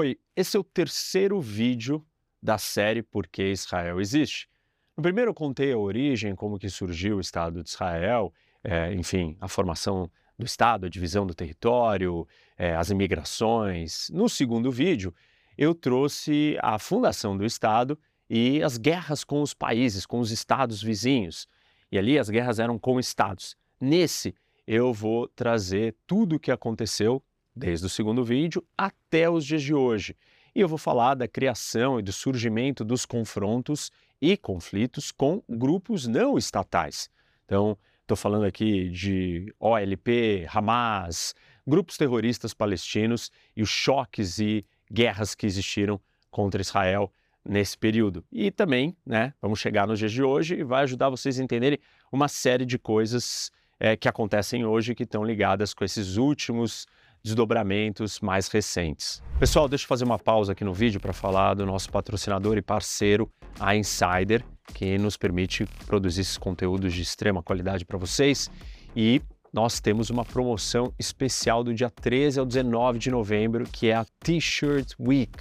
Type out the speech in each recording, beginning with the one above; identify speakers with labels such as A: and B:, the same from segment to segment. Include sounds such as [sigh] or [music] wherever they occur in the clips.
A: Oi, esse é o terceiro vídeo da série Por que Israel Existe. No primeiro eu contei a origem, como que surgiu o Estado de Israel, é, enfim, a formação do Estado, a divisão do território, é, as imigrações. No segundo vídeo, eu trouxe a fundação do Estado e as guerras com os países, com os estados vizinhos. E ali as guerras eram com estados. Nesse, eu vou trazer tudo o que aconteceu desde o segundo vídeo até os dias de hoje. E eu vou falar da criação e do surgimento dos confrontos e conflitos com grupos não estatais. Então, estou falando aqui de OLP, Hamas, grupos terroristas palestinos e os choques e guerras que existiram contra Israel nesse período. E também, né, vamos chegar nos dias de hoje e vai ajudar vocês a entenderem uma série de coisas é, que acontecem hoje que estão ligadas com esses últimos desdobramentos mais recentes. Pessoal, deixa eu fazer uma pausa aqui no vídeo para falar do nosso patrocinador e parceiro, a Insider, que nos permite produzir esses conteúdos de extrema qualidade para vocês. E nós temos uma promoção especial do dia 13 ao 19 de novembro, que é a T-Shirt Week.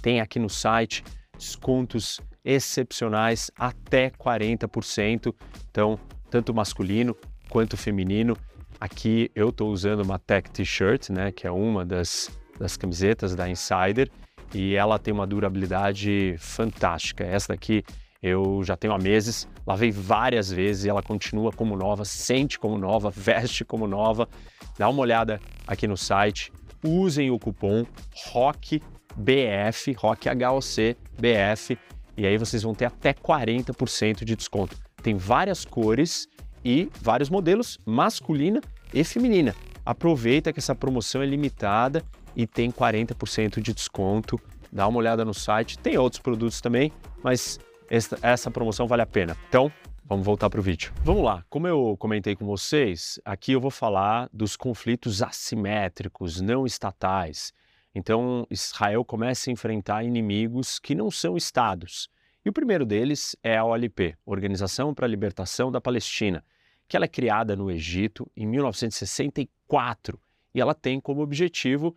A: Tem aqui no site descontos excepcionais até 40%. Então, tanto masculino quanto feminino. Aqui eu estou usando uma Tech T-shirt, né, que é uma das, das camisetas da Insider, e ela tem uma durabilidade fantástica. Essa daqui eu já tenho há meses, lavei várias vezes e ela continua como nova, sente como nova, [laughs] veste como nova. Dá uma olhada aqui no site, usem o cupom ROCKBF, ROCK BF, e aí vocês vão ter até 40% de desconto. Tem várias cores e vários modelos, masculina e feminina. Aproveita que essa promoção é limitada e tem 40% de desconto. Dá uma olhada no site, tem outros produtos também, mas essa, essa promoção vale a pena. Então, vamos voltar para o vídeo. Vamos lá, como eu comentei com vocês, aqui eu vou falar dos conflitos assimétricos, não estatais. Então, Israel começa a enfrentar inimigos que não são estados. E o primeiro deles é a OLP, Organização para a Libertação da Palestina, que ela é criada no Egito em 1964 e ela tem como objetivo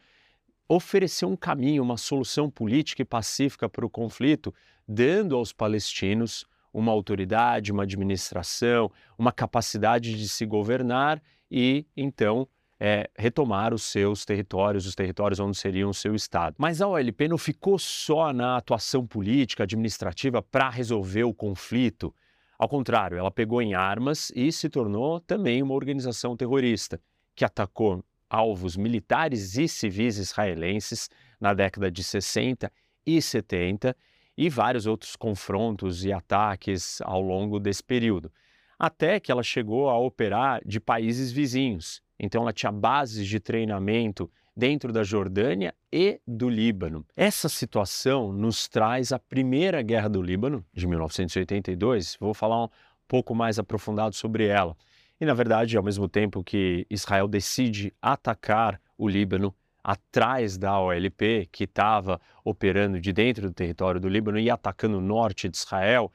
A: oferecer um caminho, uma solução política e pacífica para o conflito, dando aos palestinos uma autoridade, uma administração, uma capacidade de se governar e então é, retomar os seus territórios, os territórios onde seriam o seu Estado. Mas a OLP não ficou só na atuação política, administrativa para resolver o conflito. Ao contrário, ela pegou em armas e se tornou também uma organização terrorista que atacou alvos militares e civis israelenses na década de 60 e 70 e vários outros confrontos e ataques ao longo desse período, até que ela chegou a operar de países vizinhos. Então ela tinha bases de treinamento dentro da Jordânia e do Líbano. Essa situação nos traz a Primeira Guerra do Líbano, de 1982. Vou falar um pouco mais aprofundado sobre ela. E, na verdade, ao mesmo tempo que Israel decide atacar o Líbano, atrás da OLP, que estava operando de dentro do território do Líbano e atacando o norte de Israel,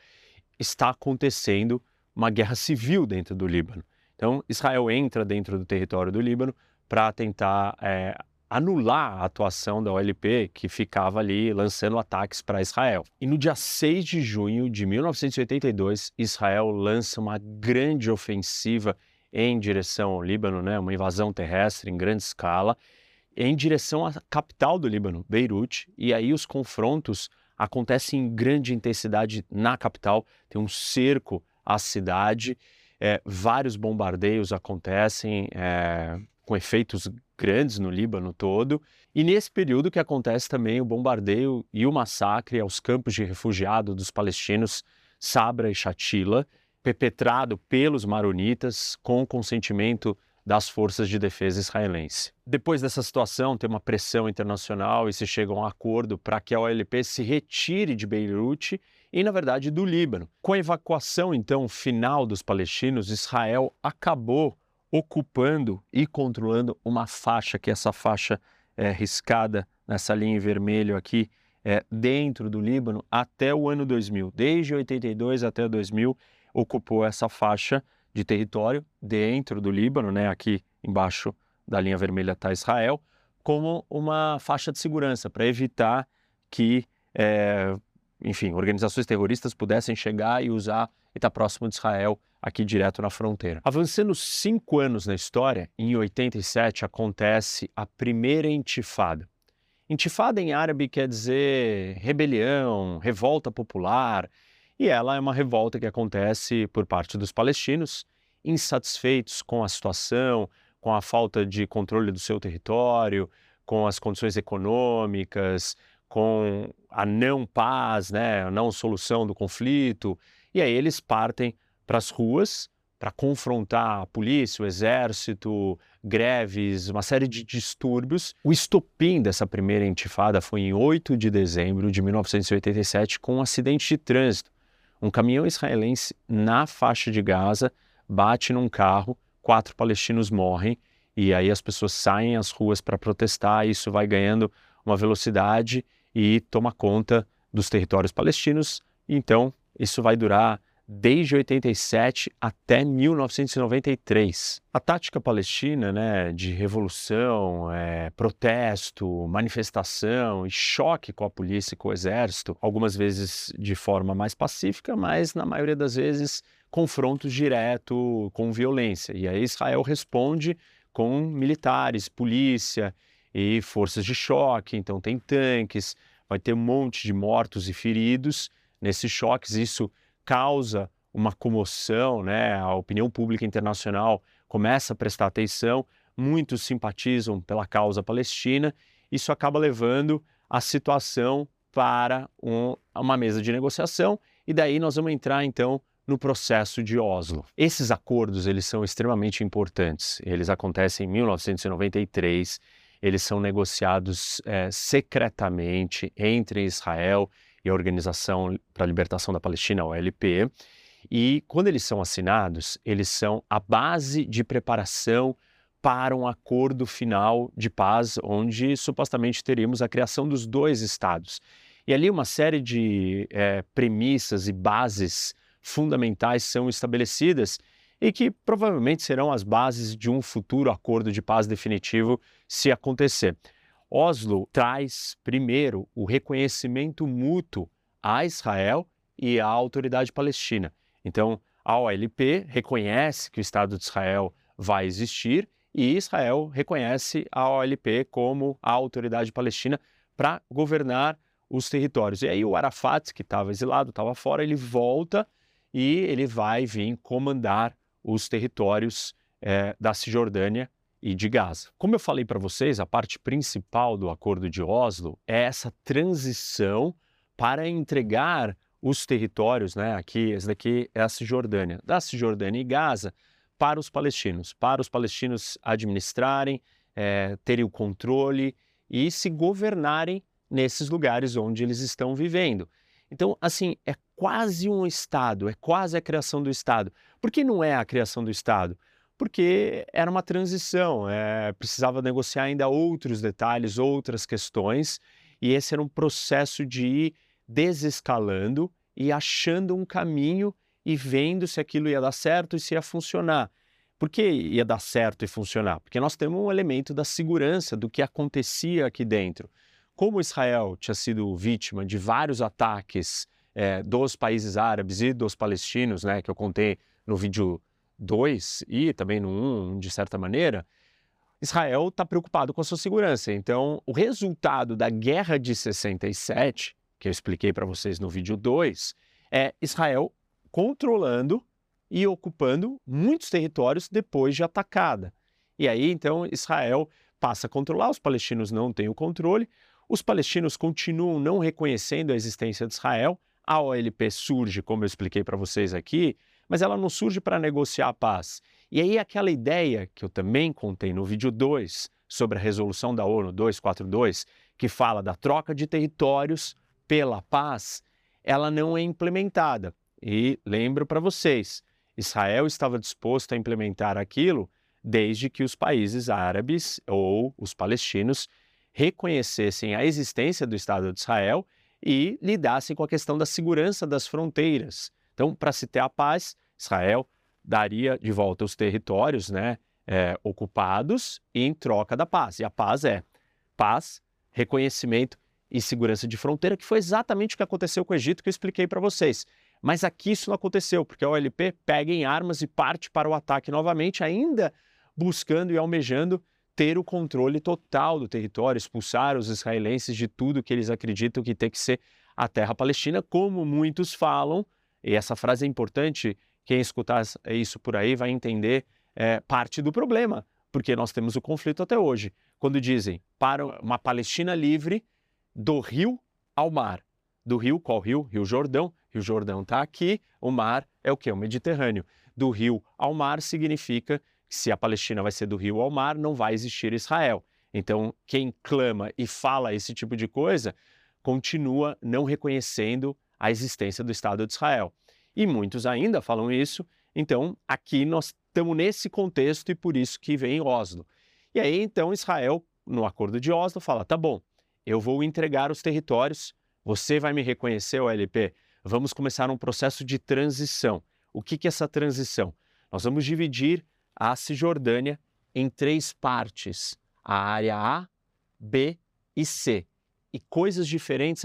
A: está acontecendo uma guerra civil dentro do Líbano. Então, Israel entra dentro do território do Líbano para tentar é, anular a atuação da OLP, que ficava ali lançando ataques para Israel. E no dia 6 de junho de 1982, Israel lança uma grande ofensiva em direção ao Líbano, né, uma invasão terrestre em grande escala, em direção à capital do Líbano, Beirute, e aí os confrontos acontecem em grande intensidade na capital, tem um cerco à cidade, é, vários bombardeios acontecem é, com efeitos grandes no Líbano todo. E nesse período que acontece também o bombardeio e o massacre aos campos de refugiados dos palestinos Sabra e Shatila, perpetrado pelos maronitas com consentimento das forças de defesa israelense. Depois dessa situação, tem uma pressão internacional e se chega a um acordo para que a OLP se retire de Beirute e, na verdade, do Líbano. Com a evacuação, então, final dos palestinos, Israel acabou ocupando e controlando uma faixa, que é essa faixa é, riscada nessa linha em vermelho aqui, é, dentro do Líbano, até o ano 2000. Desde 82 até 2000, ocupou essa faixa de território dentro do Líbano, né, aqui embaixo da linha vermelha está Israel, como uma faixa de segurança para evitar que, é, enfim, organizações terroristas pudessem chegar e usar e estar tá próximo de Israel aqui direto na fronteira. Avançando cinco anos na história, em 87 acontece a primeira intifada. Intifada em árabe quer dizer rebelião, revolta popular, e ela é uma revolta que acontece por parte dos palestinos, insatisfeitos com a situação, com a falta de controle do seu território, com as condições econômicas, com a não paz, né, a não solução do conflito. E aí eles partem para as ruas para confrontar a polícia, o exército, greves, uma série de distúrbios. O estopim dessa primeira intifada foi em 8 de dezembro de 1987 com um acidente de trânsito. Um caminhão israelense na faixa de Gaza bate num carro, quatro palestinos morrem e aí as pessoas saem às ruas para protestar, isso vai ganhando uma velocidade e toma conta dos territórios palestinos. Então, isso vai durar desde 87 até 1993. A tática palestina né, de revolução, é, protesto, manifestação e choque com a polícia e com o exército, algumas vezes de forma mais pacífica, mas na maioria das vezes confrontos direto com violência. E aí Israel responde com militares, polícia e forças de choque, então tem tanques, vai ter um monte de mortos e feridos nesses choques. Isso causa uma comoção, né? a opinião pública internacional começa a prestar atenção, muitos simpatizam pela causa palestina, isso acaba levando a situação para um, uma mesa de negociação e daí nós vamos entrar então no processo de Oslo. Esses acordos eles são extremamente importantes. Eles acontecem em 1993. Eles são negociados é, secretamente entre Israel e a Organização para a Libertação da Palestina, OLP. E quando eles são assinados, eles são a base de preparação para um acordo final de paz, onde supostamente teríamos a criação dos dois estados. E ali uma série de é, premissas e bases fundamentais são estabelecidas e que provavelmente serão as bases de um futuro acordo de paz definitivo se acontecer. Oslo traz, primeiro, o reconhecimento mútuo a Israel e à autoridade palestina. Então, a OLP reconhece que o Estado de Israel vai existir e Israel reconhece a OLP como a autoridade palestina para governar os territórios. E aí o Arafat, que estava exilado, estava fora, ele volta e ele vai vir comandar os territórios é, da Cisjordânia e de Gaza. Como eu falei para vocês, a parte principal do Acordo de Oslo é essa transição para entregar os territórios, né? Aqui, esse daqui é a Cisjordânia, da Cisjordânia e Gaza para os palestinos, para os palestinos administrarem, é, terem o controle e se governarem nesses lugares onde eles estão vivendo. Então, assim, é quase um Estado, é quase a criação do Estado. Por que não é a criação do Estado? Porque era uma transição, é, precisava negociar ainda outros detalhes, outras questões, e esse era um processo de ir desescalando e achando um caminho e vendo se aquilo ia dar certo e se ia funcionar. Por que ia dar certo e funcionar? Porque nós temos um elemento da segurança do que acontecia aqui dentro. Como Israel tinha sido vítima de vários ataques é, dos países árabes e dos palestinos, né, que eu contei no vídeo 2 e também no 1, um, de certa maneira, Israel está preocupado com a sua segurança. Então, o resultado da Guerra de 67, que eu expliquei para vocês no vídeo 2, é Israel controlando e ocupando muitos territórios depois de atacada. E aí, então, Israel passa a controlar, os palestinos não têm o controle, os palestinos continuam não reconhecendo a existência de Israel, a OLP surge, como eu expliquei para vocês aqui, mas ela não surge para negociar a paz. E aí aquela ideia que eu também contei no vídeo 2 sobre a resolução da ONU 242, que fala da troca de territórios pela paz, ela não é implementada. E lembro para vocês, Israel estava disposto a implementar aquilo desde que os países árabes ou os palestinos reconhecessem a existência do Estado de Israel e lidassem com a questão da segurança das fronteiras. Então, para se ter a paz, Israel daria de volta os territórios né, é, ocupados em troca da paz. E a paz é paz, reconhecimento e segurança de fronteira, que foi exatamente o que aconteceu com o Egito que eu expliquei para vocês. Mas aqui isso não aconteceu, porque a OLP pega em armas e parte para o ataque novamente, ainda buscando e almejando ter o controle total do território, expulsar os israelenses de tudo que eles acreditam que tem que ser a terra palestina, como muitos falam, e essa frase é importante, quem escutar isso por aí vai entender é, parte do problema, porque nós temos o conflito até hoje. Quando dizem para uma Palestina livre do rio ao mar. Do rio, qual rio? Rio Jordão. Rio Jordão está aqui, o mar é o que? O Mediterrâneo. Do rio ao mar significa que se a Palestina vai ser do rio ao mar, não vai existir Israel. Então, quem clama e fala esse tipo de coisa continua não reconhecendo a existência do Estado de Israel. E muitos ainda falam isso, então aqui nós estamos nesse contexto e por isso que vem Oslo. E aí então Israel, no acordo de Oslo, fala: tá bom, eu vou entregar os territórios, você vai me reconhecer, OLP, vamos começar um processo de transição. O que, que é essa transição? Nós vamos dividir a Cisjordânia em três partes: a área A, B e C. E coisas diferentes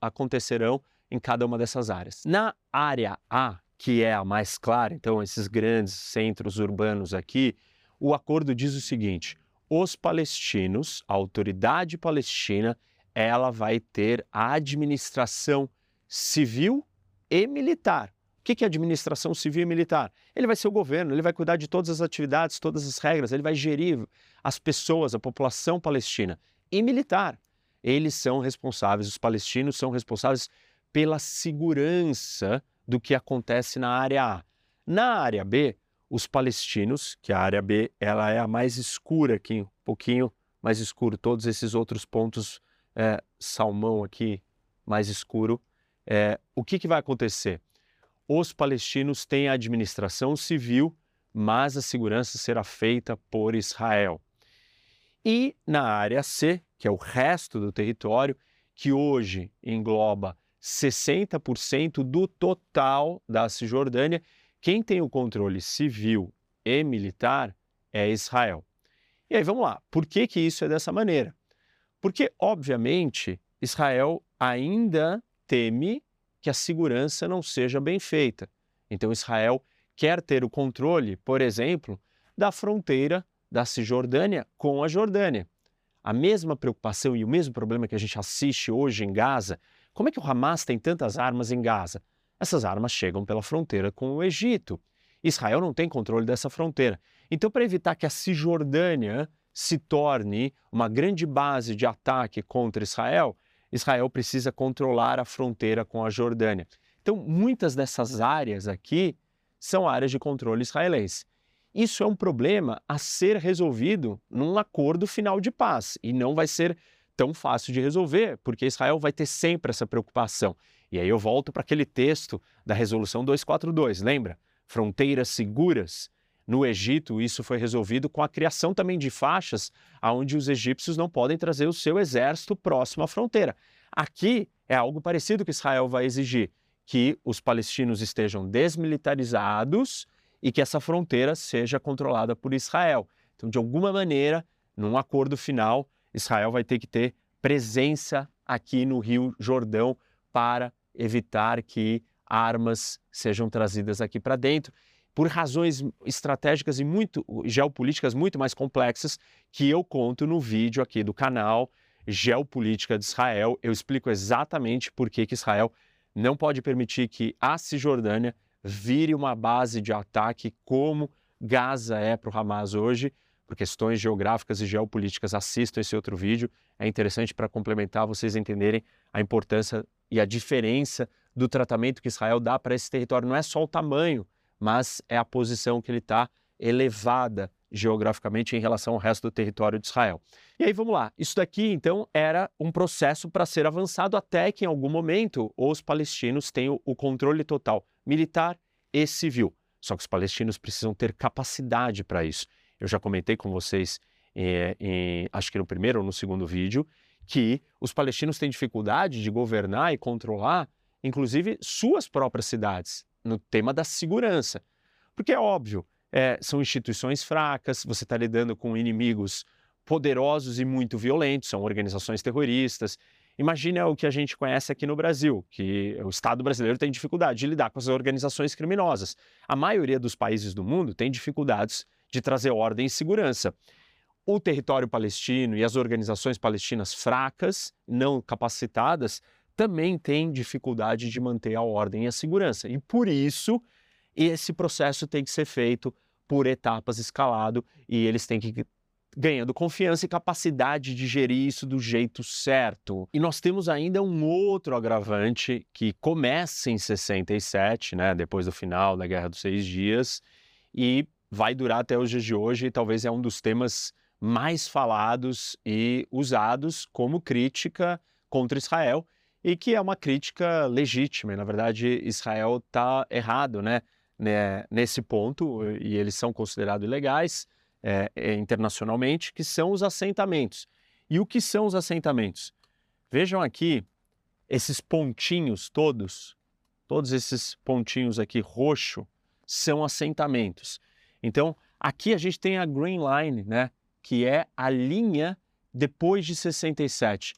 A: acontecerão em cada uma dessas áreas. Na área A, que é a mais clara, então esses grandes centros urbanos aqui, o acordo diz o seguinte: os palestinos, a autoridade palestina, ela vai ter a administração civil e militar. O que é administração civil e militar? Ele vai ser o governo, ele vai cuidar de todas as atividades, todas as regras, ele vai gerir as pessoas, a população palestina. E militar. Eles são responsáveis, os palestinos são responsáveis pela segurança do que acontece na área A. Na área B, os palestinos, que a área B ela é a mais escura aqui, um pouquinho mais escuro, todos esses outros pontos é, salmão aqui mais escuro, é, o que, que vai acontecer? Os palestinos têm a administração civil, mas a segurança será feita por Israel. E na área C, que é o resto do território, que hoje engloba 60% do total da Cisjordânia, quem tem o controle civil e militar é Israel. E aí vamos lá, por que, que isso é dessa maneira? Porque, obviamente, Israel ainda teme que a segurança não seja bem feita. Então, Israel quer ter o controle, por exemplo, da fronteira da Cisjordânia com a Jordânia. A mesma preocupação e o mesmo problema que a gente assiste hoje em Gaza, como é que o Hamas tem tantas armas em Gaza? Essas armas chegam pela fronteira com o Egito. Israel não tem controle dessa fronteira. Então, para evitar que a Cisjordânia se torne uma grande base de ataque contra Israel, Israel precisa controlar a fronteira com a Jordânia. Então, muitas dessas áreas aqui são áreas de controle israelense. Isso é um problema a ser resolvido num acordo final de paz e não vai ser tão fácil de resolver, porque Israel vai ter sempre essa preocupação. E aí eu volto para aquele texto da Resolução 242, lembra? Fronteiras seguras. No Egito, isso foi resolvido com a criação também de faixas onde os egípcios não podem trazer o seu exército próximo à fronteira. Aqui é algo parecido que Israel vai exigir, que os palestinos estejam desmilitarizados e que essa fronteira seja controlada por Israel. Então, de alguma maneira, num acordo final, Israel vai ter que ter presença aqui no Rio Jordão para evitar que armas sejam trazidas aqui para dentro por razões estratégicas e muito geopolíticas muito mais complexas que eu conto no vídeo aqui do canal Geopolítica de Israel. Eu explico exatamente por que, que Israel não pode permitir que a Cisjordânia vire uma base de ataque como Gaza é para o Hamas hoje. Por questões geográficas e geopolíticas, assistam esse outro vídeo. É interessante para complementar vocês entenderem a importância e a diferença do tratamento que Israel dá para esse território. Não é só o tamanho mas é a posição que ele está elevada geograficamente em relação ao resto do território de Israel. E aí vamos lá, isso daqui então era um processo para ser avançado até que em algum momento os palestinos tenham o controle total militar e civil. Só que os palestinos precisam ter capacidade para isso. Eu já comentei com vocês, eh, acho que no primeiro ou no segundo vídeo, que os palestinos têm dificuldade de governar e controlar, inclusive, suas próprias cidades no tema da segurança. Porque é óbvio, é, são instituições fracas, você está lidando com inimigos poderosos e muito violentos, são organizações terroristas. Imagina o que a gente conhece aqui no Brasil, que o Estado brasileiro tem dificuldade de lidar com as organizações criminosas. A maioria dos países do mundo tem dificuldades de trazer ordem e segurança. O território palestino e as organizações palestinas fracas, não capacitadas, também têm dificuldade de manter a ordem e a segurança. E por isso, esse processo tem que ser feito por etapas escalado e eles têm que ganhando confiança e capacidade de gerir isso do jeito certo. E nós temos ainda um outro agravante que começa em 67, né, depois do final da Guerra dos Seis Dias, e vai durar até os dias de hoje, e talvez é um dos temas mais falados e usados como crítica contra Israel, e que é uma crítica legítima. E, na verdade, Israel está errado né, né, nesse ponto, e eles são considerados ilegais é, é, internacionalmente, que são os assentamentos. E o que são os assentamentos? Vejam aqui esses pontinhos todos, todos esses pontinhos aqui roxo, são assentamentos. Então, aqui a gente tem a Green Line, né, que é a linha depois de 67.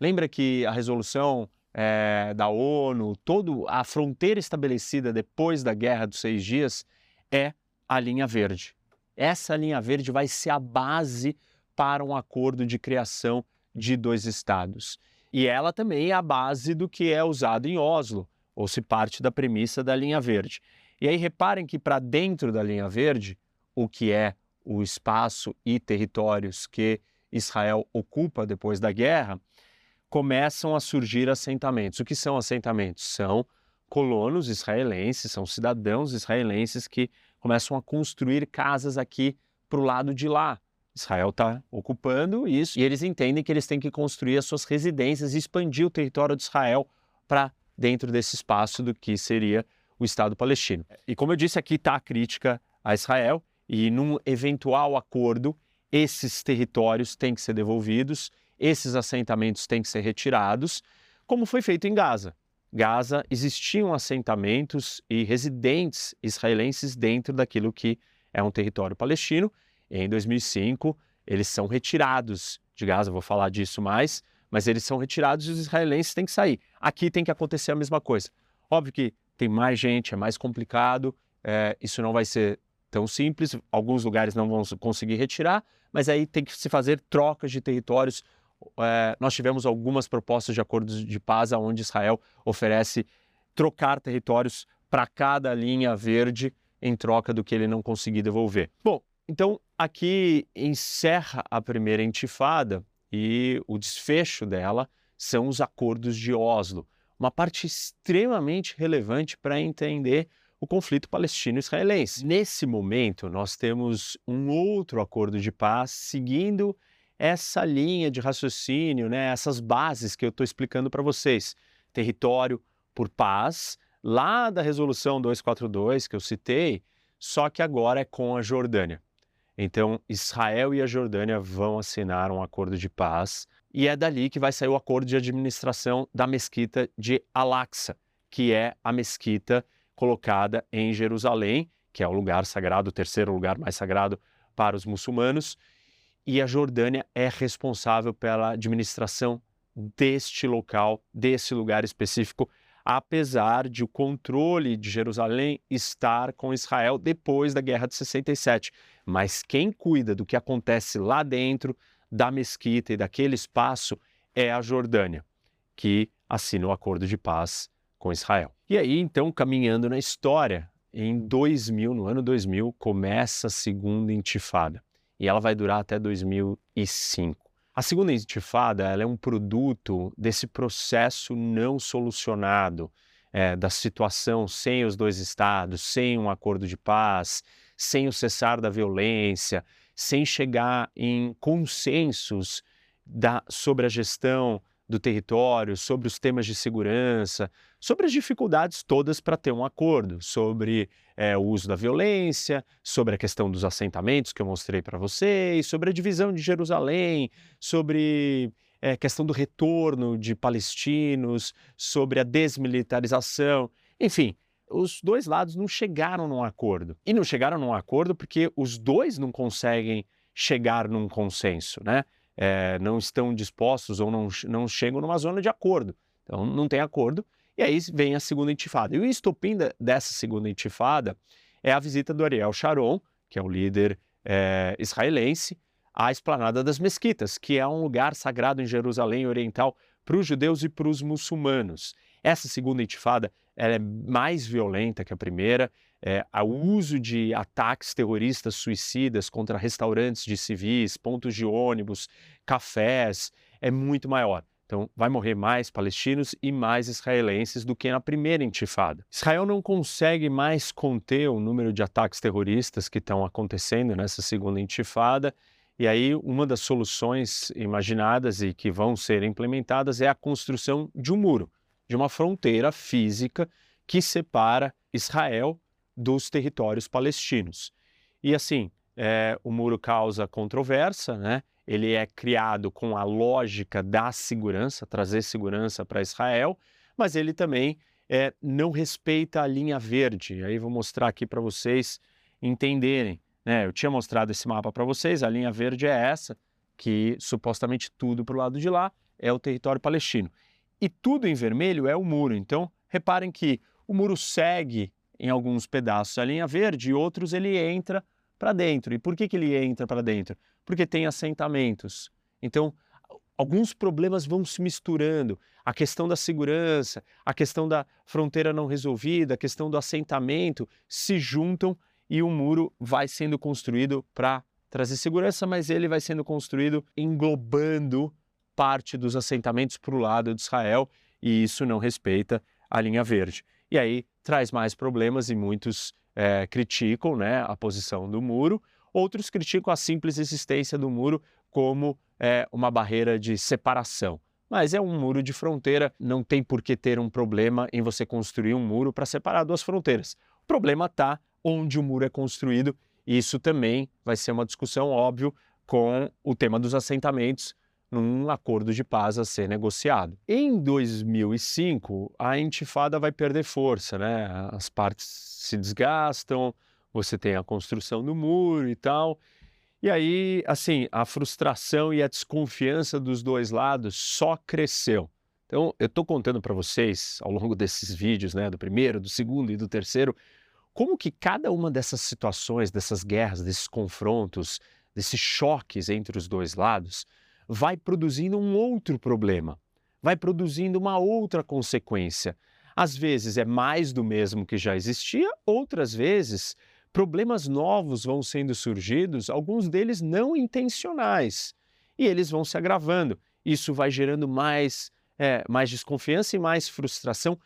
A: Lembra que a resolução é, da ONU, toda a fronteira estabelecida depois da Guerra dos Seis Dias é a linha verde. Essa linha verde vai ser a base para um acordo de criação de dois estados. E ela também é a base do que é usado em Oslo, ou se parte da premissa da linha verde. E aí reparem que para dentro da linha verde, o que é o espaço e territórios que Israel ocupa depois da guerra, começam a surgir assentamentos. O que são assentamentos? São colonos israelenses, são cidadãos israelenses que começam a construir casas aqui para o lado de lá. Israel está ocupando isso e eles entendem que eles têm que construir as suas residências e expandir o território de Israel para dentro desse espaço do que seria o Estado palestino. E como eu disse, aqui está a crítica a Israel e num eventual acordo, esses territórios têm que ser devolvidos, esses assentamentos têm que ser retirados, como foi feito em Gaza. Gaza existiam assentamentos e residentes israelenses dentro daquilo que é um território palestino. Em 2005, eles são retirados de Gaza, vou falar disso mais, mas eles são retirados e os israelenses têm que sair. Aqui tem que acontecer a mesma coisa. Óbvio que tem mais gente, é mais complicado, é, isso não vai ser tão simples, alguns lugares não vão conseguir retirar, mas aí tem que se fazer trocas de territórios é, nós tivemos algumas propostas de acordos de paz onde Israel oferece trocar territórios para cada linha verde em troca do que ele não conseguir devolver. Bom, então aqui encerra a primeira intifada e o desfecho dela são os acordos de Oslo, uma parte extremamente relevante para entender o conflito palestino-israelense. Nesse momento, nós temos um outro acordo de paz seguindo essa linha de raciocínio, né, essas bases que eu estou explicando para vocês. Território por paz, lá da resolução 242 que eu citei, só que agora é com a Jordânia. Então, Israel e a Jordânia vão assinar um acordo de paz e é dali que vai sair o acordo de administração da mesquita de Al-Aqsa, que é a mesquita colocada em Jerusalém, que é o lugar sagrado, o terceiro lugar mais sagrado para os muçulmanos, e a Jordânia é responsável pela administração deste local, desse lugar específico, apesar de o controle de Jerusalém estar com Israel depois da Guerra de 67. Mas quem cuida do que acontece lá dentro da mesquita e daquele espaço é a Jordânia, que assina o acordo de paz com Israel. E aí, então, caminhando na história, em 2000, no ano 2000, começa a segunda intifada e ela vai durar até 2005. A segunda intifada é um produto desse processo não solucionado, é, da situação sem os dois estados, sem um acordo de paz, sem o cessar da violência, sem chegar em consensos da, sobre a gestão do território, sobre os temas de segurança, sobre as dificuldades todas para ter um acordo, sobre é, o uso da violência, sobre a questão dos assentamentos que eu mostrei para vocês, sobre a divisão de Jerusalém, sobre a é, questão do retorno de palestinos, sobre a desmilitarização, enfim. Os dois lados não chegaram num acordo. E não chegaram num acordo porque os dois não conseguem chegar num consenso, né? É, não estão dispostos ou não, não chegam numa zona de acordo. Então, não tem acordo. E aí vem a segunda intifada. E o estopim dessa segunda intifada é a visita do Ariel Sharon, que é o líder é, israelense, à Esplanada das Mesquitas, que é um lugar sagrado em Jerusalém Oriental para os judeus e para os muçulmanos. Essa segunda intifada é mais violenta que a primeira. É, o uso de ataques terroristas suicidas contra restaurantes de civis, pontos de ônibus, cafés, é muito maior. Então, vai morrer mais palestinos e mais israelenses do que na primeira intifada. Israel não consegue mais conter o número de ataques terroristas que estão acontecendo nessa segunda intifada. E aí, uma das soluções imaginadas e que vão ser implementadas é a construção de um muro, de uma fronteira física que separa Israel dos territórios palestinos. E assim, é, o muro causa controvérsia, né? ele é criado com a lógica da segurança, trazer segurança para Israel, mas ele também é, não respeita a linha verde. Aí vou mostrar aqui para vocês entenderem. Né? Eu tinha mostrado esse mapa para vocês, a linha verde é essa, que supostamente tudo para o lado de lá é o território palestino. E tudo em vermelho é o muro. Então, reparem que o muro segue em alguns pedaços a linha verde e outros ele entra para dentro. E por que, que ele entra para dentro? Porque tem assentamentos. Então, alguns problemas vão se misturando. A questão da segurança, a questão da fronteira não resolvida, a questão do assentamento se juntam e o muro vai sendo construído para trazer segurança, mas ele vai sendo construído englobando parte dos assentamentos para o lado de Israel e isso não respeita a linha verde. E aí traz mais problemas e muitos é, criticam né, a posição do muro, outros criticam a simples existência do muro como é, uma barreira de separação. Mas é um muro de fronteira, não tem por que ter um problema em você construir um muro para separar duas fronteiras. O problema está onde o muro é construído, e isso também vai ser uma discussão, óbvio, com o tema dos assentamentos, num acordo de paz a ser negociado. Em 2005, a intifada vai perder força, né? As partes se desgastam, você tem a construção do muro e tal. E aí, assim, a frustração e a desconfiança dos dois lados só cresceu. Então, eu estou contando para vocês, ao longo desses vídeos, né, do primeiro, do segundo e do terceiro, como que cada uma dessas situações, dessas guerras, desses confrontos, desses choques entre os dois lados, vai produzindo um outro problema, vai produzindo uma outra consequência. Às vezes é mais do mesmo que já existia, outras vezes problemas novos vão sendo surgidos, alguns deles não intencionais, e eles vão se agravando. Isso vai gerando mais, é, mais desconfiança e mais frustração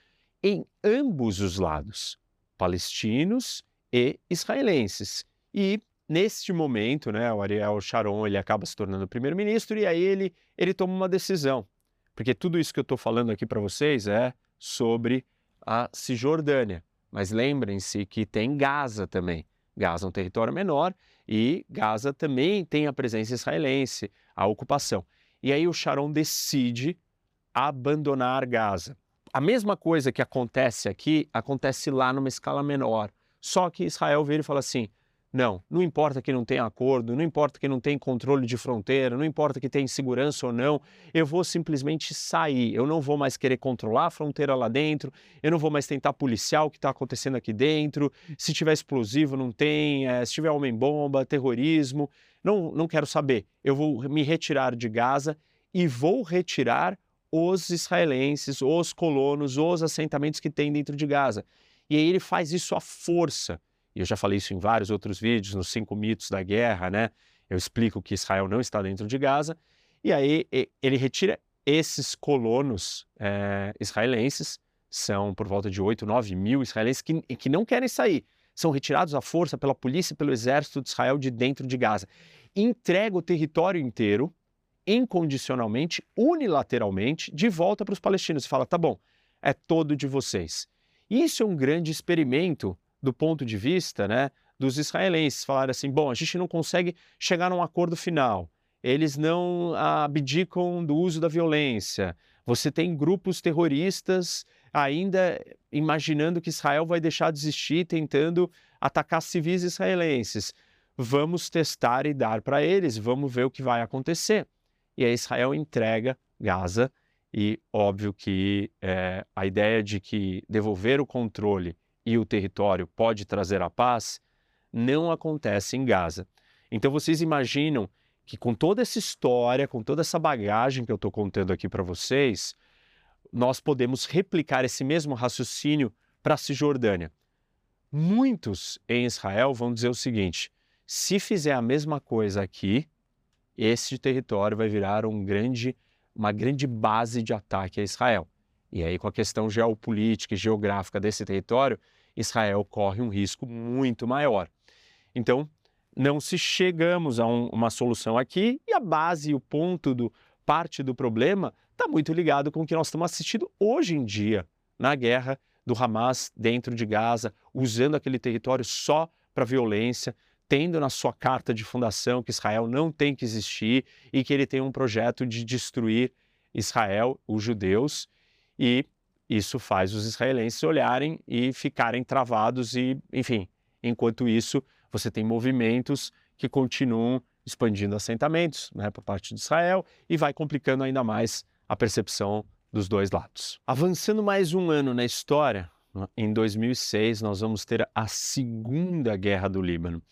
A: em ambos os lados, palestinos e israelenses. E Neste momento, né, o Ariel Sharon ele acaba se tornando primeiro-ministro e aí ele, ele toma uma decisão. Porque tudo isso que eu estou falando aqui para vocês é sobre a Cisjordânia. Mas lembrem-se que tem Gaza também. Gaza é um território menor e Gaza também tem a presença israelense, a ocupação. E aí o Sharon decide abandonar Gaza. A mesma coisa que acontece aqui acontece lá numa escala menor. Só que Israel vira e fala assim: não, não importa que não tenha acordo, não importa que não tenha controle de fronteira, não importa que tenha segurança ou não, eu vou simplesmente sair. Eu não vou mais querer controlar a fronteira lá dentro, eu não vou mais tentar policiar o que está acontecendo aqui dentro. Se tiver explosivo, não tem, é, se tiver homem-bomba, terrorismo, não, não quero saber. Eu vou me retirar de Gaza e vou retirar os israelenses, os colonos, os assentamentos que tem dentro de Gaza. E aí ele faz isso à força e eu já falei isso em vários outros vídeos, nos cinco mitos da guerra, né? Eu explico que Israel não está dentro de Gaza, e aí ele retira esses colonos é, israelenses, são por volta de 8, 9 mil israelenses que, que não querem sair, são retirados à força pela polícia e pelo exército de Israel de dentro de Gaza. Entrega o território inteiro, incondicionalmente, unilateralmente, de volta para os palestinos fala: tá bom, é todo de vocês. Isso é um grande experimento do ponto de vista né, dos israelenses. Falaram assim: bom, a gente não consegue chegar num acordo final, eles não abdicam do uso da violência. Você tem grupos terroristas ainda imaginando que Israel vai deixar de existir, tentando atacar civis israelenses. vamos testar e dar para eles, vamos ver o que vai acontecer. E aí Israel entrega Gaza e óbvio que é, a ideia de que devolver o controle e o território pode trazer a paz não acontece em Gaza. Então vocês imaginam que com toda essa história, com toda essa bagagem que eu estou contando aqui para vocês, nós podemos replicar esse mesmo raciocínio para a Cisjordânia. Muitos em Israel vão dizer o seguinte: se fizer a mesma coisa aqui, esse território vai virar um grande, uma grande base de ataque a Israel. E aí, com a questão geopolítica e geográfica desse território, Israel corre um risco muito maior. Então, não se chegamos a um, uma solução aqui e a base, o ponto do parte do problema está muito ligado com o que nós estamos assistindo hoje em dia na guerra do Hamas dentro de Gaza, usando aquele território só para violência, tendo na sua carta de fundação que Israel não tem que existir e que ele tem um projeto de destruir Israel, os judeus, e isso faz os israelenses olharem e ficarem travados e, enfim, enquanto isso você tem movimentos que continuam expandindo assentamentos né, por parte de Israel e vai complicando ainda mais a percepção dos dois lados. Avançando mais um ano na história, em 2006 nós vamos ter a Segunda Guerra do Líbano.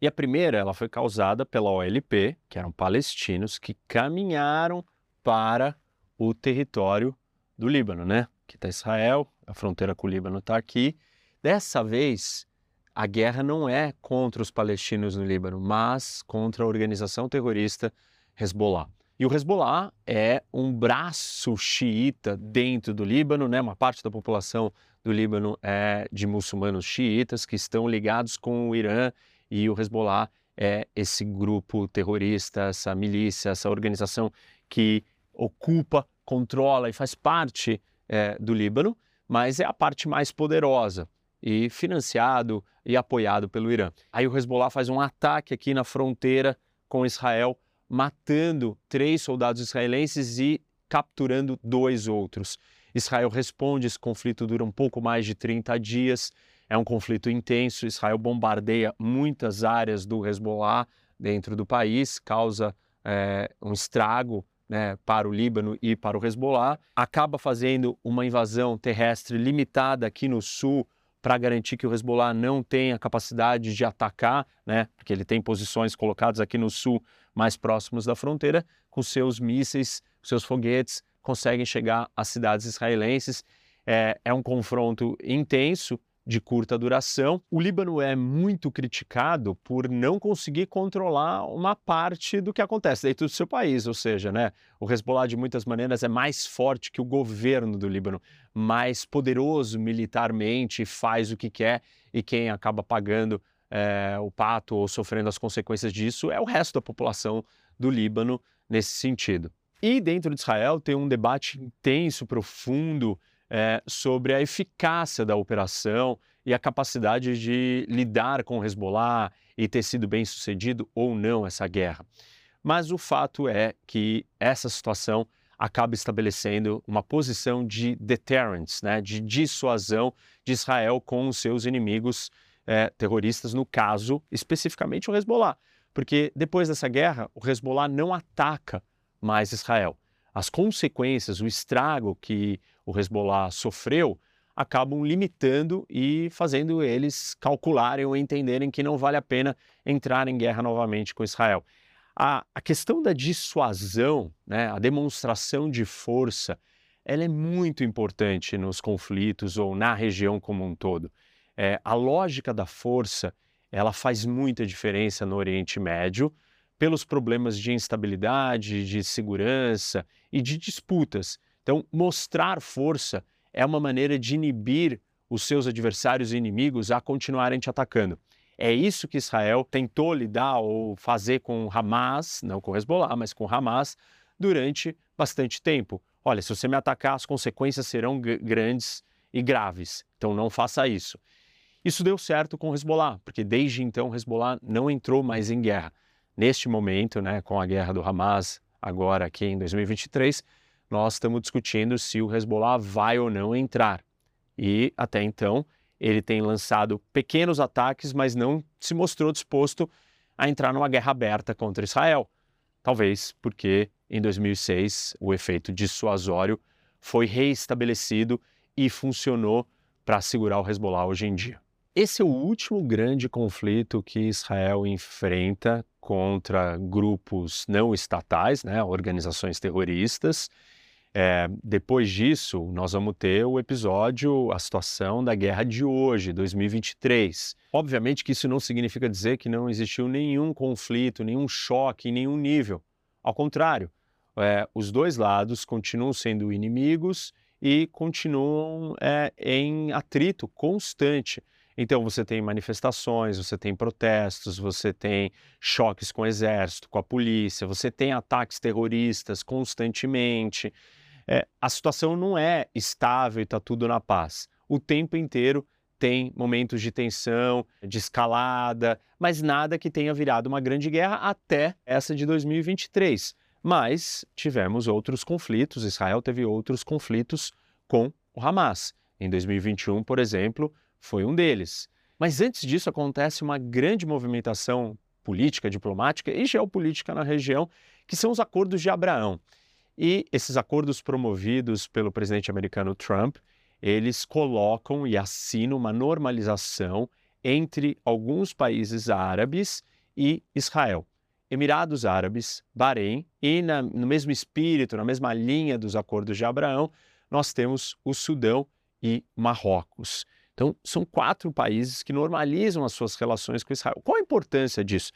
A: E a primeira ela foi causada pela OLP, que eram palestinos que caminharam para o território do Líbano, né? Aqui está Israel, a fronteira com o Líbano está aqui. Dessa vez, a guerra não é contra os palestinos no Líbano, mas contra a organização terrorista Hezbollah. E o Hezbollah é um braço xiita dentro do Líbano, né? uma parte da população do Líbano é de muçulmanos xiitas que estão ligados com o Irã e o Hezbollah é esse grupo terrorista, essa milícia, essa organização que ocupa, controla e faz parte é, do Líbano, mas é a parte mais poderosa e financiado e apoiado pelo Irã. Aí o Hezbollah faz um ataque aqui na fronteira com Israel, matando três soldados israelenses e capturando dois outros. Israel responde, esse conflito dura um pouco mais de 30 dias, é um conflito intenso. Israel bombardeia muitas áreas do Hezbollah dentro do país, causa é, um estrago né, para o Líbano e para o Hezbollah, acaba fazendo uma invasão terrestre limitada aqui no sul para garantir que o Hezbollah não tenha capacidade de atacar, né, porque ele tem posições colocadas aqui no sul, mais próximos da fronteira, com seus mísseis, seus foguetes, conseguem chegar às cidades israelenses. É, é um confronto intenso, de curta duração. O Líbano é muito criticado por não conseguir controlar uma parte do que acontece dentro do seu país, ou seja, né, o Hezbollah de muitas maneiras é mais forte que o governo do Líbano, mais poderoso militarmente, faz o que quer e quem acaba pagando é, o pato ou sofrendo as consequências disso é o resto da população do Líbano nesse sentido. E dentro de Israel tem um debate intenso, profundo, é, sobre a eficácia da operação e a capacidade de lidar com o Hezbollah e ter sido bem sucedido ou não essa guerra. Mas o fato é que essa situação acaba estabelecendo uma posição de deterrence, né, de dissuasão de Israel com os seus inimigos é, terroristas, no caso especificamente o Hezbollah. Porque depois dessa guerra, o Hezbollah não ataca mais Israel as consequências, o estrago que o Hezbollah sofreu, acabam limitando e fazendo eles calcularem ou entenderem que não vale a pena entrar em guerra novamente com Israel. A, a questão da dissuasão, né, a demonstração de força, ela é muito importante nos conflitos ou na região como um todo. É, a lógica da força, ela faz muita diferença no Oriente Médio, pelos problemas de instabilidade, de segurança e de disputas. Então, mostrar força é uma maneira de inibir os seus adversários e inimigos a continuarem te atacando. É isso que Israel tentou lidar ou fazer com Hamas, não com Hezbollah, mas com Hamas, durante bastante tempo. Olha, se você me atacar, as consequências serão grandes e graves, então não faça isso. Isso deu certo com Hezbollah, porque desde então Hezbollah não entrou mais em guerra. Neste momento, né, com a guerra do Hamas, agora aqui em 2023, nós estamos discutindo se o Hezbollah vai ou não entrar. E até então, ele tem lançado pequenos ataques, mas não se mostrou disposto a entrar numa guerra aberta contra Israel. Talvez porque em 2006 o efeito dissuasório foi reestabelecido e funcionou para segurar o Hezbollah hoje em dia. Esse é o último grande conflito que Israel enfrenta contra grupos não estatais, né, organizações terroristas. É, depois disso, nós vamos ter o episódio, a situação da guerra de hoje, 2023. Obviamente que isso não significa dizer que não existiu nenhum conflito, nenhum choque nenhum nível. Ao contrário, é, os dois lados continuam sendo inimigos e continuam é, em atrito constante. Então você tem manifestações, você tem protestos, você tem choques com o exército, com a polícia, você tem ataques terroristas constantemente. É, a situação não é estável e está tudo na paz. O tempo inteiro tem momentos de tensão, de escalada, mas nada que tenha virado uma grande guerra até essa de 2023. Mas tivemos outros conflitos, Israel teve outros conflitos com o Hamas. Em 2021, por exemplo, foi um deles. Mas antes disso acontece uma grande movimentação política, diplomática e geopolítica na região, que são os acordos de Abraão. E esses acordos promovidos pelo presidente americano Trump, eles colocam e assinam uma normalização entre alguns países árabes e Israel. Emirados Árabes, Bahrein e na, no mesmo espírito, na mesma linha dos acordos de Abraão, nós temos o Sudão e Marrocos. Então, são quatro países que normalizam as suas relações com Israel. Qual a importância disso?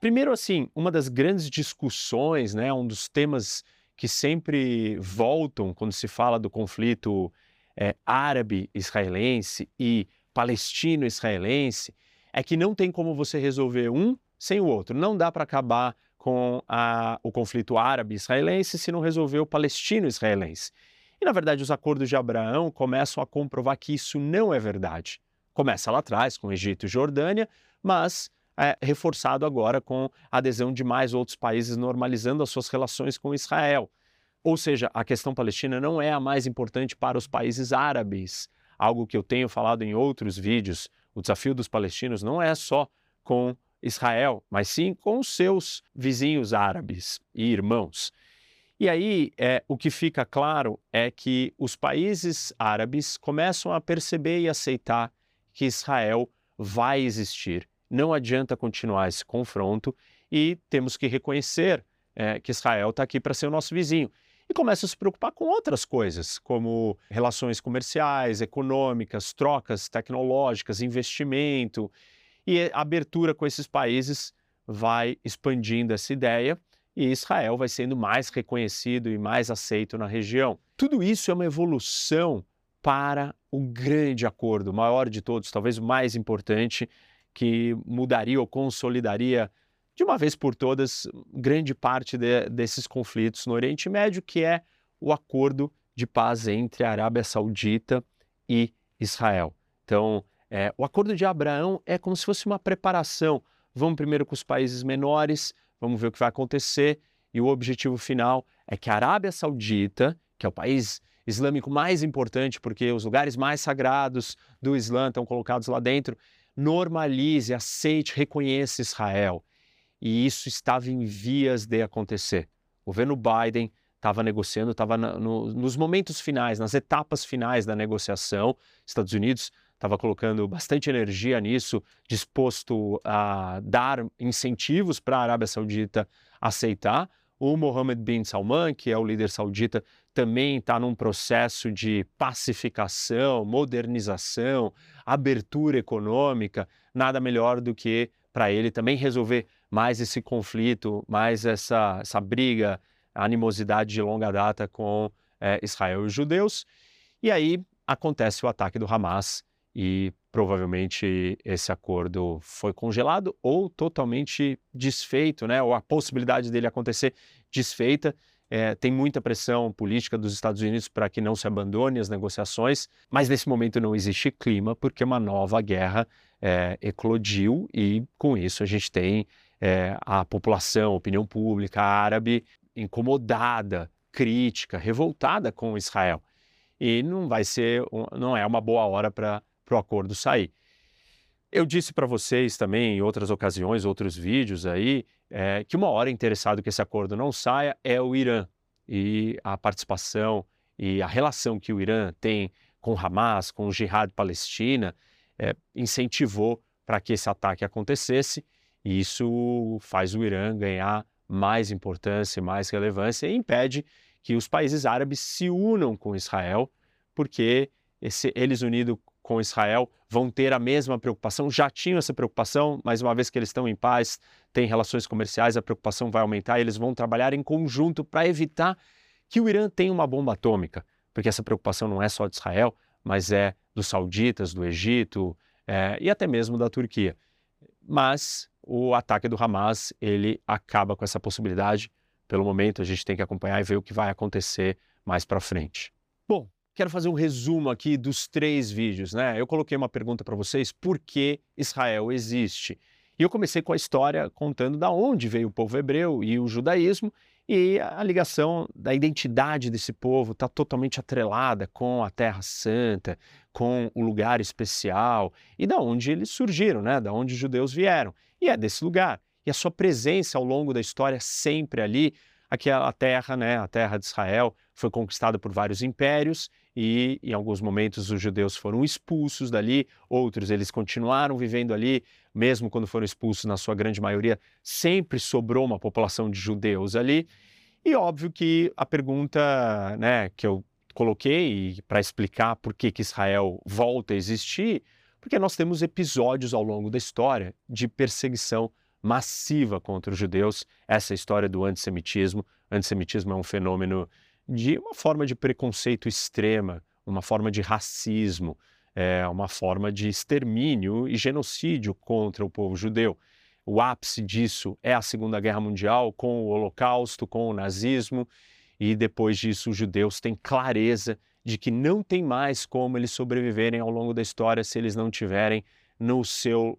A: Primeiro, assim, uma das grandes discussões, né, um dos temas que sempre voltam quando se fala do conflito é, árabe-israelense e palestino-israelense, é que não tem como você resolver um sem o outro. Não dá para acabar com a, o conflito árabe-israelense se não resolver o palestino-israelense. E, na verdade, os acordos de Abraão começam a comprovar que isso não é verdade. Começa lá atrás, com Egito e Jordânia, mas é reforçado agora com a adesão de mais outros países normalizando as suas relações com Israel. Ou seja, a questão palestina não é a mais importante para os países árabes. Algo que eu tenho falado em outros vídeos. O desafio dos palestinos não é só com Israel, mas sim com seus vizinhos árabes e irmãos. E aí, é, o que fica claro é que os países árabes começam a perceber e aceitar que Israel vai existir. Não adianta continuar esse confronto e temos que reconhecer é, que Israel está aqui para ser o nosso vizinho. E começam a se preocupar com outras coisas, como relações comerciais, econômicas, trocas tecnológicas, investimento. E a abertura com esses países vai expandindo essa ideia e Israel vai sendo mais reconhecido e mais aceito na região. Tudo isso é uma evolução para o grande acordo, o maior de todos, talvez o mais importante, que mudaria ou consolidaria de uma vez por todas grande parte de, desses conflitos no Oriente Médio, que é o acordo de paz entre a Arábia Saudita e Israel. Então, é, o acordo de Abraão é como se fosse uma preparação. Vamos primeiro com os países menores, vamos ver o que vai acontecer. E o objetivo final é que a Arábia Saudita, que é o país islâmico mais importante, porque os lugares mais sagrados do Islã estão colocados lá dentro, normalize, aceite, reconheça Israel. E isso estava em vias de acontecer. O governo Biden estava negociando, estava no, nos momentos finais, nas etapas finais da negociação. Estados Unidos estava colocando bastante energia nisso, disposto a dar incentivos para a Arábia Saudita aceitar. O Mohammed bin Salman, que é o líder saudita, também está num processo de pacificação, modernização, abertura econômica. Nada melhor do que para ele também resolver mais esse conflito, mais essa, essa briga, animosidade de longa data com é, Israel e os judeus. E aí acontece o ataque do Hamas e provavelmente esse acordo foi congelado ou totalmente desfeito, né? ou a possibilidade dele acontecer desfeita. É, tem muita pressão política dos Estados Unidos para que não se abandone as negociações, mas nesse momento não existe clima porque uma nova guerra é, eclodiu e com isso a gente tem é, a população, a opinião pública árabe incomodada, crítica, revoltada com Israel. E não vai ser, não é uma boa hora para para o acordo sair. Eu disse para vocês também em outras ocasiões, outros vídeos aí, é, que uma hora interessado que esse acordo não saia é o Irã e a participação e a relação que o Irã tem com Hamas, com o Jihad Palestina, é, incentivou para que esse ataque acontecesse e isso faz o Irã ganhar mais importância, mais relevância e impede que os países árabes se unam com Israel, porque esse, eles unidos com Israel vão ter a mesma preocupação, já tinham essa preocupação, mas uma vez que eles estão em paz, têm relações comerciais, a preocupação vai aumentar e eles vão trabalhar em conjunto para evitar que o Irã tenha uma bomba atômica, porque essa preocupação não é só de Israel, mas é dos sauditas, do Egito é, e até mesmo da Turquia. Mas o ataque do Hamas ele acaba com essa possibilidade. Pelo momento, a gente tem que acompanhar e ver o que vai acontecer mais para frente. Bom, quero fazer um resumo aqui dos três vídeos, né? Eu coloquei uma pergunta para vocês: por que Israel existe? E eu comecei com a história contando da onde veio o povo hebreu e o judaísmo, e a ligação da identidade desse povo está totalmente atrelada com a Terra Santa, com o lugar especial e da onde eles surgiram, né? Da onde os judeus vieram. E é desse lugar. E a sua presença ao longo da história sempre ali, aquela terra, né? A terra de Israel foi conquistada por vários impérios e em alguns momentos os judeus foram expulsos dali, outros eles continuaram vivendo ali, mesmo quando foram expulsos, na sua grande maioria, sempre sobrou uma população de judeus ali. E óbvio que a pergunta né, que eu coloquei para explicar por que, que Israel volta a existir, porque nós temos episódios ao longo da história de perseguição massiva contra os judeus, essa é história do antissemitismo. Antissemitismo é um fenômeno de uma forma de preconceito extrema, uma forma de racismo, é, uma forma de extermínio e genocídio contra o povo judeu. O ápice disso é a Segunda Guerra Mundial, com o Holocausto, com o nazismo, e depois disso os judeus têm clareza de que não tem mais como eles sobreviverem ao longo da história se eles não tiverem no seu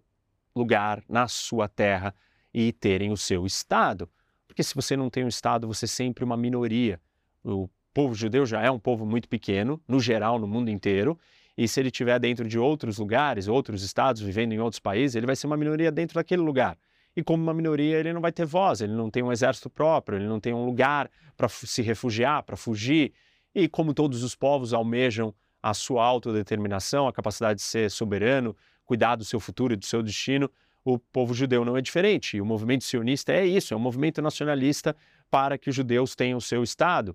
A: lugar, na sua terra e terem o seu Estado. Porque se você não tem um Estado, você é sempre uma minoria. O povo judeu já é um povo muito pequeno, no geral, no mundo inteiro, e se ele estiver dentro de outros lugares, outros estados, vivendo em outros países, ele vai ser uma minoria dentro daquele lugar. E como uma minoria, ele não vai ter voz, ele não tem um exército próprio, ele não tem um lugar para se refugiar, para fugir. E como todos os povos almejam a sua autodeterminação, a capacidade de ser soberano, cuidar do seu futuro e do seu destino, o povo judeu não é diferente. E o movimento sionista é isso, é um movimento nacionalista para que os judeus tenham o seu Estado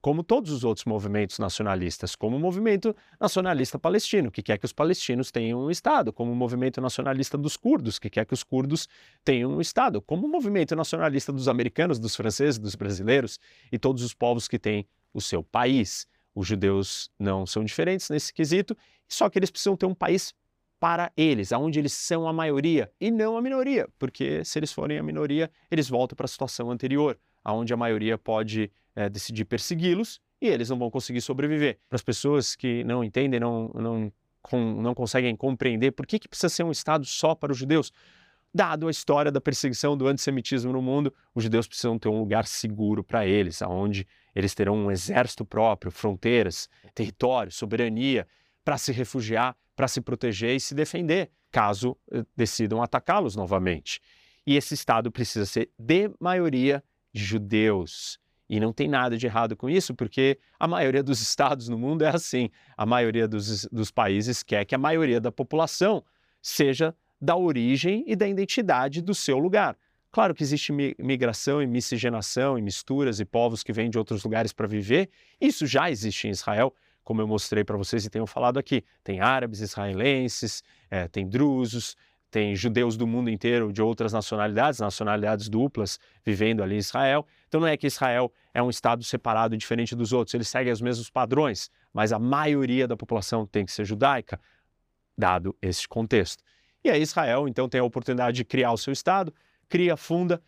A: como todos os outros movimentos nacionalistas, como o movimento nacionalista palestino, que quer que os palestinos tenham um Estado, como o movimento nacionalista dos curdos, que quer que os curdos tenham um Estado, como o movimento nacionalista dos americanos, dos franceses, dos brasileiros e todos os povos que têm o seu país. Os judeus não são diferentes nesse quesito, só que eles precisam ter um país para eles, aonde eles são a maioria e não a minoria, porque se eles forem a minoria, eles voltam para a situação anterior, aonde a maioria pode é, decidir persegui-los e eles não vão conseguir sobreviver. Para as pessoas que não entendem, não, não, com, não conseguem compreender por que, que precisa ser um Estado só para os judeus, dado a história da perseguição do antissemitismo no mundo, os judeus precisam ter um lugar seguro para eles, aonde eles terão um exército próprio, fronteiras, território, soberania, para se refugiar, para se proteger e se defender, caso eh, decidam atacá-los novamente. E esse Estado precisa ser de maioria de judeus. E não tem nada de errado com isso, porque a maioria dos estados no mundo é assim. A maioria dos, dos países quer que a maioria da população seja da origem e da identidade do seu lugar. Claro que existe migração e miscigenação e misturas e povos que vêm de outros lugares para viver. Isso já existe em Israel, como eu mostrei para vocês e tenho falado aqui. Tem árabes, israelenses, é, tem drusos, tem judeus do mundo inteiro de outras nacionalidades, nacionalidades duplas, vivendo ali em Israel. Então não é que Israel é um estado separado diferente dos outros, ele segue os mesmos padrões, mas a maioria da população tem que ser judaica, dado esse contexto. E aí Israel então tem a oportunidade de criar o seu estado, cria, funda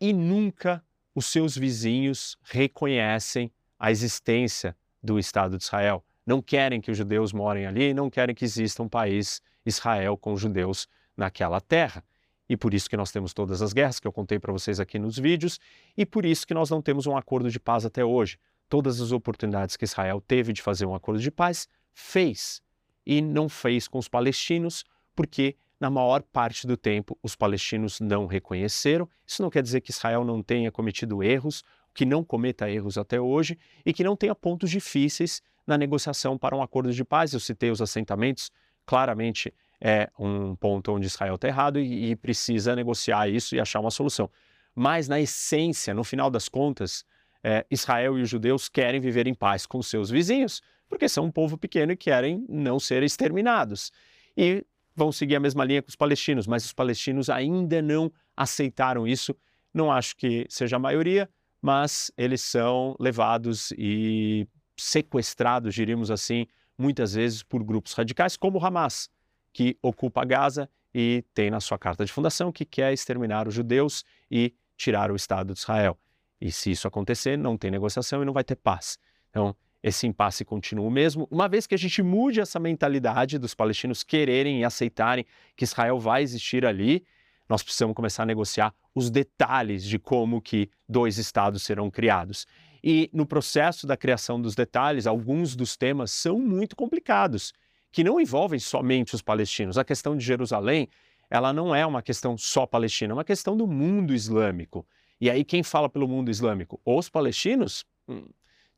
A: e nunca os seus vizinhos reconhecem a existência do Estado de Israel. Não querem que os judeus morem ali, não querem que exista um país Israel com judeus naquela terra. E por isso que nós temos todas as guerras que eu contei para vocês aqui nos vídeos, e por isso que nós não temos um acordo de paz até hoje. Todas as oportunidades que Israel teve de fazer um acordo de paz, fez. E não fez com os palestinos, porque na maior parte do tempo, os palestinos não reconheceram. Isso não quer dizer que Israel não tenha cometido erros, que não cometa erros até hoje e que não tenha pontos difíceis na negociação para um acordo de paz. Eu citei os assentamentos, claramente é um ponto onde Israel está errado e, e precisa negociar isso e achar uma solução. Mas, na essência, no final das contas, é, Israel e os judeus querem viver em paz com seus vizinhos, porque são um povo pequeno e querem não ser exterminados. E vão seguir a mesma linha que os palestinos, mas os palestinos ainda não aceitaram isso. Não acho que seja a maioria, mas eles são levados e sequestrados, diríamos assim, muitas vezes por grupos radicais, como o Hamas, que ocupa Gaza e tem na sua carta de fundação que quer exterminar os judeus e tirar o Estado de Israel. E se isso acontecer, não tem negociação e não vai ter paz. Então, esse impasse continua o mesmo, uma vez que a gente mude essa mentalidade dos palestinos quererem e aceitarem que Israel vai existir ali, nós precisamos começar a negociar os detalhes de como que dois estados serão criados. E no processo da criação dos detalhes, alguns dos temas são muito complicados, que não envolvem somente os palestinos. A questão de Jerusalém, ela não é uma questão só palestina, é uma questão do mundo islâmico. E aí quem fala pelo mundo islâmico? Os palestinos? Hum,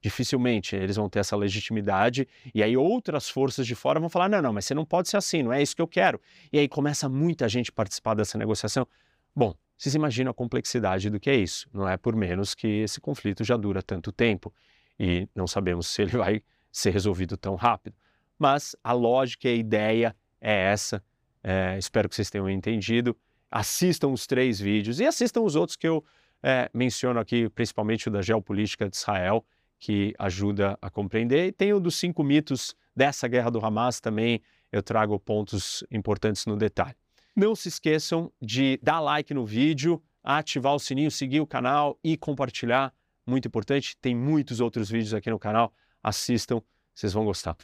A: dificilmente eles vão ter essa legitimidade. E aí outras forças de fora vão falar: não, não, mas você não pode ser assim, não é isso que eu quero. E aí começa muita gente participar dessa negociação. Bom, vocês imaginam a complexidade do que é isso. Não é por menos que esse conflito já dura tanto tempo e não sabemos se ele vai ser resolvido tão rápido. Mas a lógica e a ideia é essa. É, espero que vocês tenham entendido. Assistam os três vídeos e assistam os outros que eu é, menciono aqui, principalmente o da geopolítica de Israel, que ajuda a compreender. E tem o dos cinco mitos dessa guerra do Hamas também, eu trago pontos importantes no detalhe. Não se esqueçam de dar like no vídeo, ativar o sininho, seguir o canal e compartilhar. Muito importante, tem muitos outros vídeos aqui no canal. Assistam, vocês vão gostar.